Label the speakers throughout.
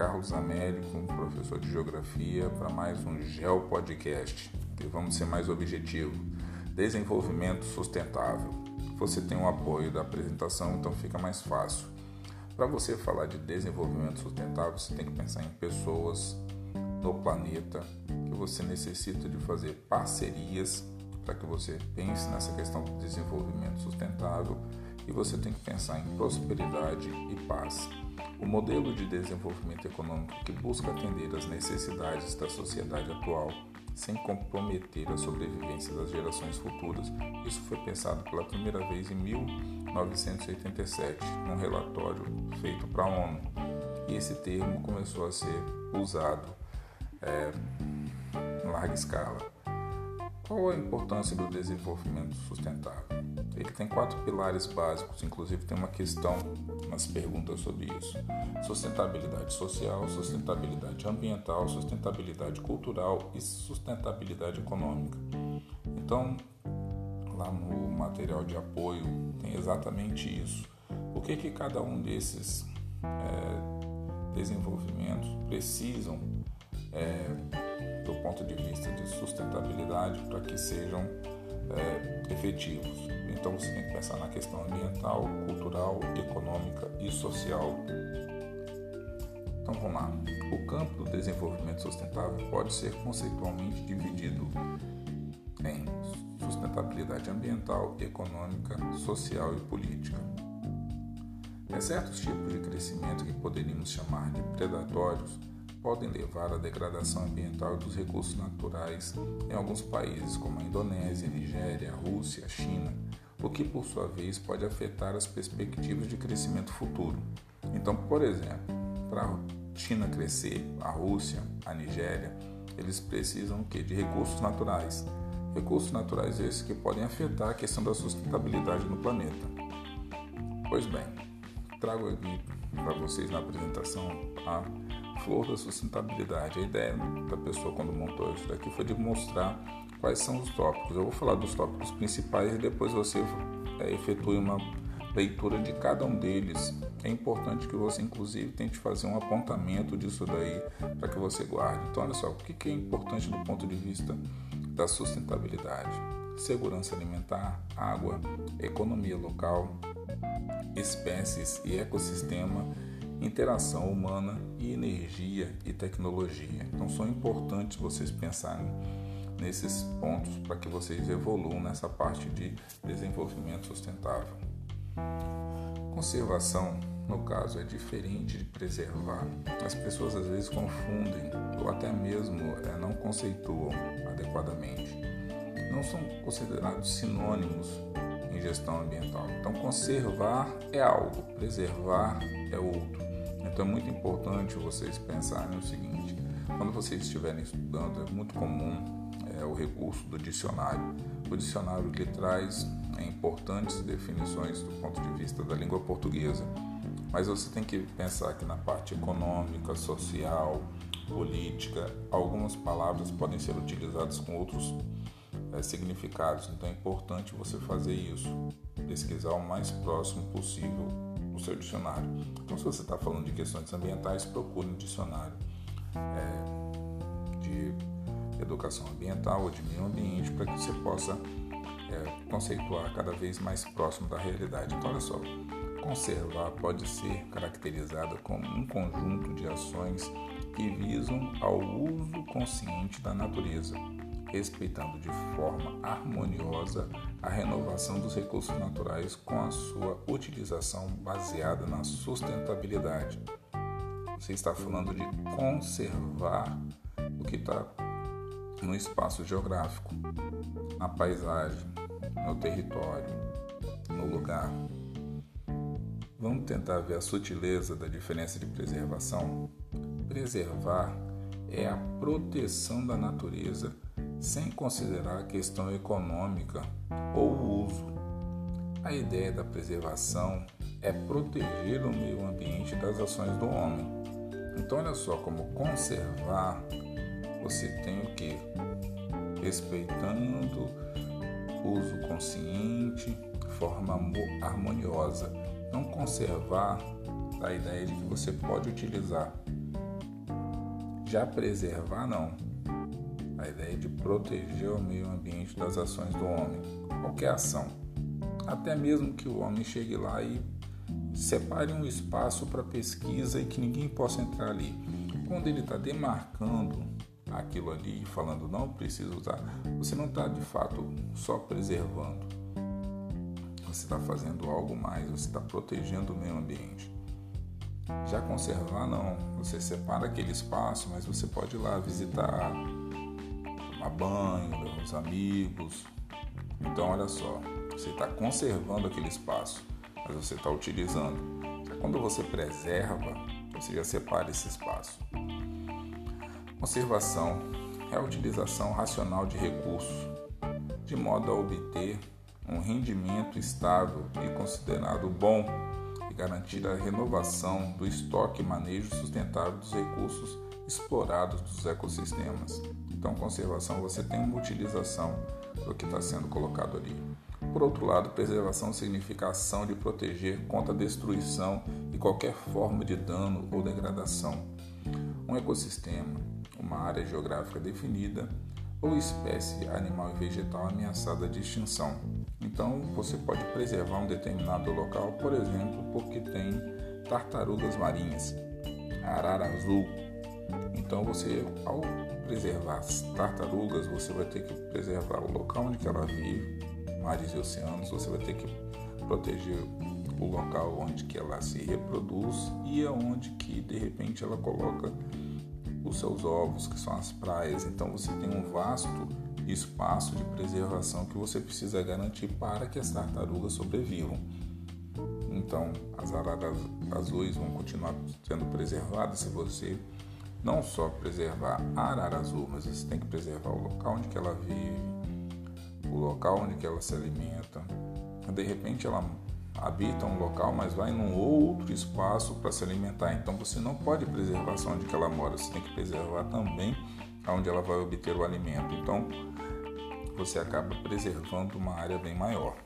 Speaker 1: Carlos Américo, professor de Geografia, para mais um Geo Podcast. E vamos ser mais objetivo. Desenvolvimento sustentável. Você tem o apoio da apresentação, então fica mais fácil. Para você falar de desenvolvimento sustentável, você tem que pensar em pessoas no planeta, que você necessita de fazer parcerias para que você pense nessa questão do desenvolvimento sustentável e você tem que pensar em prosperidade e paz. Modelo de desenvolvimento econômico que busca atender às necessidades da sociedade atual sem comprometer a sobrevivência das gerações futuras. Isso foi pensado pela primeira vez em 1987, num relatório feito para a ONU. E esse termo começou a ser usado é, em larga escala. Qual a importância do desenvolvimento sustentável? Ele tem quatro pilares básicos, inclusive tem uma questão nas perguntas sobre isso: sustentabilidade social, sustentabilidade ambiental, sustentabilidade cultural e sustentabilidade econômica. Então, lá no material de apoio tem exatamente isso. O que que cada um desses é, desenvolvimentos precisam é, do ponto de vista de sustentabilidade para que sejam é, efetivos. Então você tem que pensar na questão ambiental, cultural, econômica e social. Então vamos lá. O campo do desenvolvimento sustentável pode ser conceitualmente dividido em sustentabilidade ambiental, econômica, social e política. Há certos tipos de crescimento que poderíamos chamar de predatórios podem levar à degradação ambiental dos recursos naturais em alguns países, como a Indonésia, Nigéria, Rússia, China, o que por sua vez pode afetar as perspectivas de crescimento futuro. Então, por exemplo, para a China crescer, a Rússia, a Nigéria, eles precisam de recursos naturais. Recursos naturais esses que podem afetar a questão da sustentabilidade no planeta. Pois bem, trago aqui para vocês na apresentação a flor da sustentabilidade. A ideia da pessoa quando montou isso daqui foi de mostrar quais são os tópicos. Eu vou falar dos tópicos principais e depois você é, efetue uma leitura de cada um deles. É importante que você, inclusive, tente fazer um apontamento disso daí para que você guarde. Então, olha só, o que é importante do ponto de vista da sustentabilidade? Segurança alimentar, água, economia local, espécies e ecossistema interação humana e energia e tecnologia. Então são importantes vocês pensarem nesses pontos para que vocês evoluam nessa parte de desenvolvimento sustentável. Conservação, no caso, é diferente de preservar. As pessoas às vezes confundem ou até mesmo é, não conceituam adequadamente. Não são considerados sinônimos em gestão ambiental. Então, conservar é algo, preservar é outro. É muito importante vocês pensarem o seguinte: quando vocês estiverem estudando, é muito comum é, o recurso do dicionário. O dicionário lhe traz é, importantes definições do ponto de vista da língua portuguesa, mas você tem que pensar que na parte econômica, social, política, algumas palavras podem ser utilizadas com outros é, significados. Então é importante você fazer isso, pesquisar o mais próximo possível seu dicionário. Então, se você está falando de questões ambientais, procure um dicionário é, de educação ambiental ou de meio ambiente para que você possa é, conceituar cada vez mais próximo da realidade. Então, olha só, conservar pode ser caracterizada como um conjunto de ações que visam ao uso consciente da natureza respeitando de forma harmoniosa a renovação dos recursos naturais com a sua utilização baseada na sustentabilidade. Você está falando de conservar o que está no espaço geográfico, na paisagem, no território, no lugar. Vamos tentar ver a sutileza da diferença de preservação? Preservar é a proteção da natureza sem considerar a questão econômica ou o uso. A ideia da preservação é proteger o meio ambiente das ações do homem. Então, olha só como conservar você tem o que? Respeitando uso consciente, forma harmoniosa. Não conservar a ideia de que você pode utilizar Já preservar, não. A ideia é de proteger o meio ambiente das ações do homem, qualquer ação. Até mesmo que o homem chegue lá e separe um espaço para pesquisa e que ninguém possa entrar ali. Quando ele está demarcando aquilo ali, falando não precisa usar, você não está de fato só preservando. Você está fazendo algo mais, você está protegendo o meio ambiente. Já conservar, não. Você separa aquele espaço, mas você pode ir lá visitar, tomar banho, levar os amigos. Então, olha só, você está conservando aquele espaço, mas você está utilizando. Quando você preserva, você já separa esse espaço. Conservação é a utilização racional de recursos, de modo a obter um rendimento estável e considerado bom e garantir a renovação do estoque e manejo sustentável dos recursos explorados dos ecossistemas. Então, conservação você tem uma utilização do que está sendo colocado ali. Por outro lado, preservação significa a ação de proteger contra a destruição e qualquer forma de dano ou degradação. Um ecossistema, uma área geográfica definida ou espécie animal e vegetal ameaçada de extinção. Então, você pode preservar um determinado local, por exemplo, porque tem tartarugas marinhas, arara azul. Então, você, ao preservar as tartarugas, você vai ter que preservar o local onde ela vive, mares e oceanos, você vai ter que proteger o local onde que ela se reproduz e aonde que de repente ela coloca os seus ovos, que são as praias. Então você tem um vasto espaço de preservação que você precisa garantir para que as tartarugas sobrevivam. Então, as araras azuis vão continuar sendo preservadas se você não só preservar a arara azul, mas você tem que preservar o local onde ela vive, o local onde ela se alimenta. De repente ela habita um local, mas vai num outro espaço para se alimentar. Então você não pode preservar só onde ela mora, você tem que preservar também onde ela vai obter o alimento. Então você acaba preservando uma área bem maior.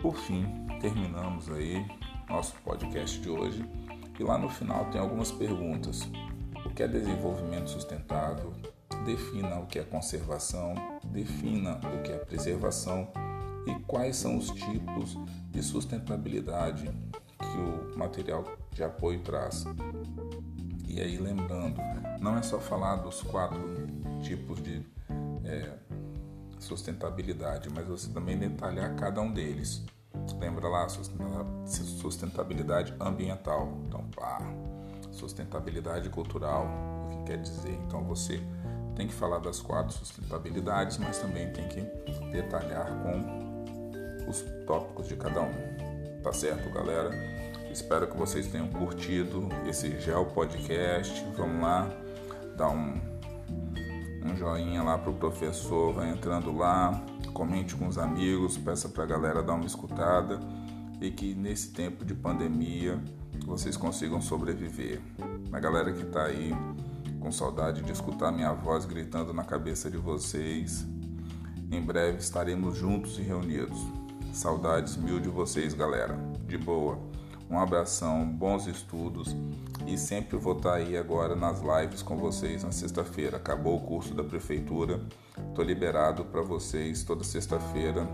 Speaker 1: Por fim, terminamos aí nosso podcast de hoje e lá no final tem algumas perguntas. O que é desenvolvimento sustentável? Defina o que é conservação, defina o que é preservação e quais são os tipos de sustentabilidade que o material de apoio traz. E aí, lembrando, não é só falar dos quatro tipos de é, sustentabilidade, mas você também detalhar cada um deles. Lembra lá, sustentabilidade ambiental. Então, pá, sustentabilidade cultural, o que quer dizer? Então, você tem que falar das quatro sustentabilidades, mas também tem que detalhar com os tópicos de cada um. Tá certo, galera? Espero que vocês tenham curtido esse Gel Podcast. Vamos lá, dar um, um joinha lá pro professor, vai entrando lá, comente com os amigos, peça pra galera dar uma escutada e que nesse tempo de pandemia vocês consigam sobreviver. A galera que tá aí com saudade de escutar minha voz gritando na cabeça de vocês, em breve estaremos juntos e reunidos. Saudades mil de vocês, galera. De boa. Um abração, bons estudos e sempre vou estar aí agora nas lives com vocês na sexta-feira. Acabou o curso da prefeitura, estou liberado para vocês toda sexta-feira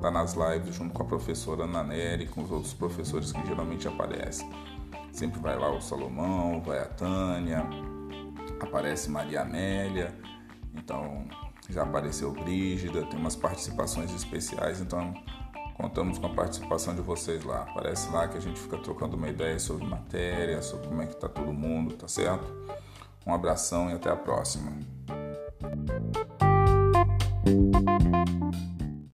Speaker 1: lá nas lives junto com a professora Ana Nery, com os outros professores que geralmente aparecem. Sempre vai lá o Salomão, vai a Tânia, aparece Maria Amélia, então já apareceu Brígida, tem umas participações especiais, então Contamos com a participação de vocês lá. Aparece lá que a gente fica trocando uma ideia sobre matéria, sobre como é que tá todo mundo, tá certo? Um abração e até a próxima thank you